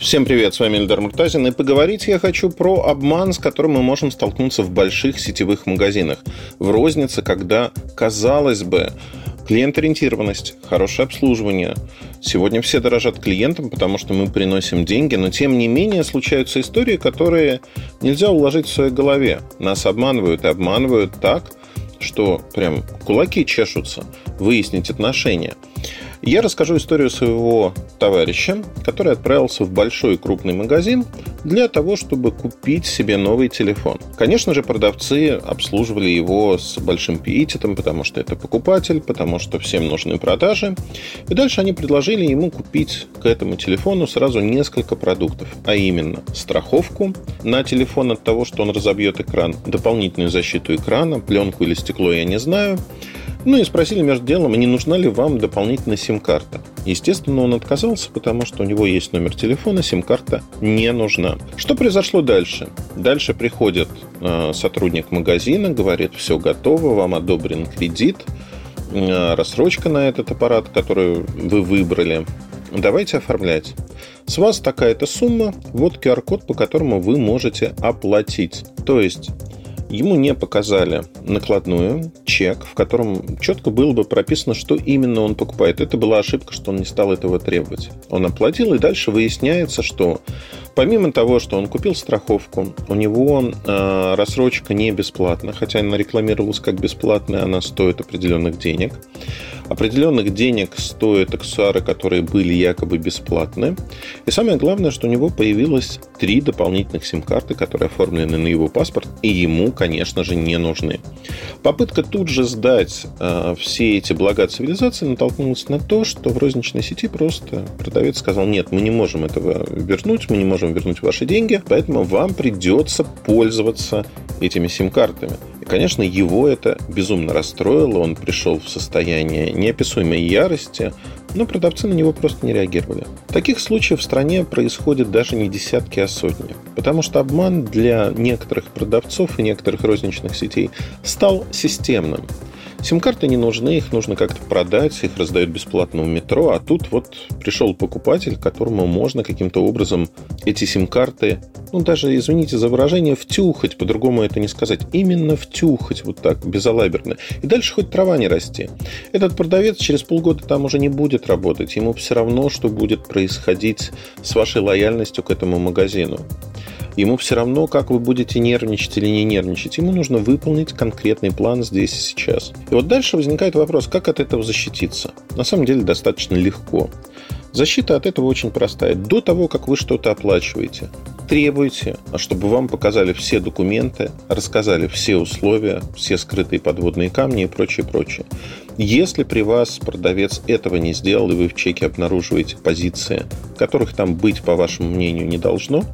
Всем привет, с вами Эльдар Муртазин, и поговорить я хочу про обман, с которым мы можем столкнуться в больших сетевых магазинах. В рознице, когда, казалось бы, клиент-ориентированность, хорошее обслуживание. Сегодня все дорожат клиентам, потому что мы приносим деньги, но тем не менее случаются истории, которые нельзя уложить в своей голове. Нас обманывают и обманывают так, что прям кулаки чешутся выяснить отношения – я расскажу историю своего товарища, который отправился в большой крупный магазин для того, чтобы купить себе новый телефон. Конечно же, продавцы обслуживали его с большим пиететом, потому что это покупатель, потому что всем нужны продажи. И дальше они предложили ему купить к этому телефону сразу несколько продуктов, а именно страховку на телефон от того, что он разобьет экран, дополнительную защиту экрана, пленку или стекло, я не знаю, ну и спросили между делом, не нужна ли вам дополнительная сим-карта. Естественно, он отказался, потому что у него есть номер телефона, сим-карта не нужна. Что произошло дальше? Дальше приходит э, сотрудник магазина, говорит, все готово, вам одобрен кредит, э, рассрочка на этот аппарат, который вы выбрали. Давайте оформлять. С вас такая-то сумма, вот QR-код, по которому вы можете оплатить. То есть ему не показали накладную, чек, в котором четко было бы прописано, что именно он покупает. Это была ошибка, что он не стал этого требовать. Он оплатил, и дальше выясняется, что помимо того, что он купил страховку, у него э, рассрочка не бесплатна, хотя она рекламировалась как бесплатная, она стоит определенных денег. Определенных денег стоят аксессуары, которые были якобы бесплатны. И самое главное, что у него появилось три дополнительных сим-карты, которые оформлены на его паспорт, и ему, конечно же, не нужны. Попытка тут же сдать э, все эти блага цивилизации натолкнулась на то, что в розничной сети просто продавец сказал, нет, мы не можем этого вернуть, мы не можем вернуть ваши деньги, поэтому вам придется пользоваться этими сим-картами. Конечно, его это безумно расстроило, он пришел в состояние неописуемой ярости, но продавцы на него просто не реагировали. Таких случаев в стране происходит даже не десятки, а сотни. Потому что обман для некоторых продавцов и некоторых розничных сетей стал системным. Сим-карты не нужны, их нужно как-то продать, их раздают бесплатно в метро, а тут вот пришел покупатель, которому можно каким-то образом эти сим-карты, ну даже, извините за выражение, втюхать, по-другому это не сказать, именно втюхать вот так, безалаберно. И дальше хоть трава не расти. Этот продавец через полгода там уже не будет работать, ему все равно, что будет происходить с вашей лояльностью к этому магазину. Ему все равно, как вы будете нервничать или не нервничать. Ему нужно выполнить конкретный план здесь и сейчас. И вот дальше возникает вопрос, как от этого защититься. На самом деле достаточно легко. Защита от этого очень простая. До того, как вы что-то оплачиваете, требуйте, а чтобы вам показали все документы, рассказали все условия, все скрытые подводные камни и прочее, прочее. Если при вас продавец этого не сделал, и вы в чеке обнаруживаете позиции, которых там быть, по вашему мнению, не должно,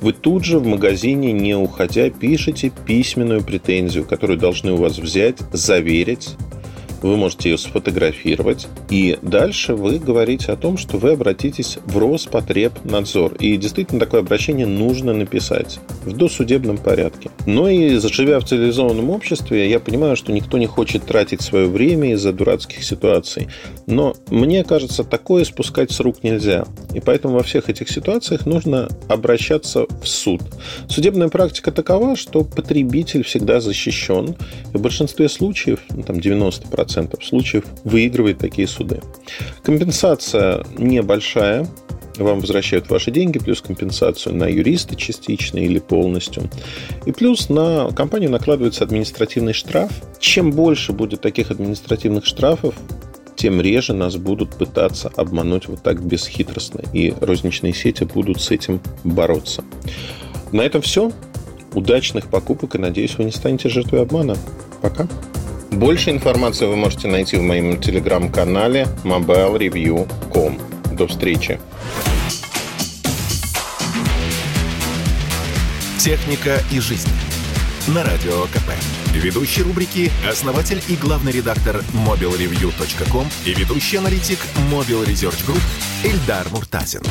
вы тут же в магазине, не уходя, пишете письменную претензию, которую должны у вас взять, заверить, вы можете ее сфотографировать, и дальше вы говорите о том, что вы обратитесь в Роспотребнадзор. И действительно такое обращение нужно написать в досудебном порядке. Но и живя в цивилизованном обществе, я понимаю, что никто не хочет тратить свое время из-за дурацких ситуаций. Но мне кажется, такое спускать с рук нельзя. И поэтому во всех этих ситуациях нужно обращаться в суд. Судебная практика такова, что потребитель всегда защищен. И в большинстве случаев, ну, там 90%, 90% случаев выигрывает такие суды. Компенсация небольшая, вам возвращают ваши деньги, плюс компенсацию на юриста частично или полностью. И плюс на компанию накладывается административный штраф. Чем больше будет таких административных штрафов, тем реже нас будут пытаться обмануть вот так бесхитростно. И розничные сети будут с этим бороться. На этом все. Удачных покупок и надеюсь, вы не станете жертвой обмана. Пока. Больше информации вы можете найти в моем телеграм-канале mobilereview.com. До встречи! Техника и жизнь. На Радио КП. Ведущий рубрики – основатель и главный редактор mobilreview.com и ведущий аналитик Mobile Research Group Эльдар Муртазин.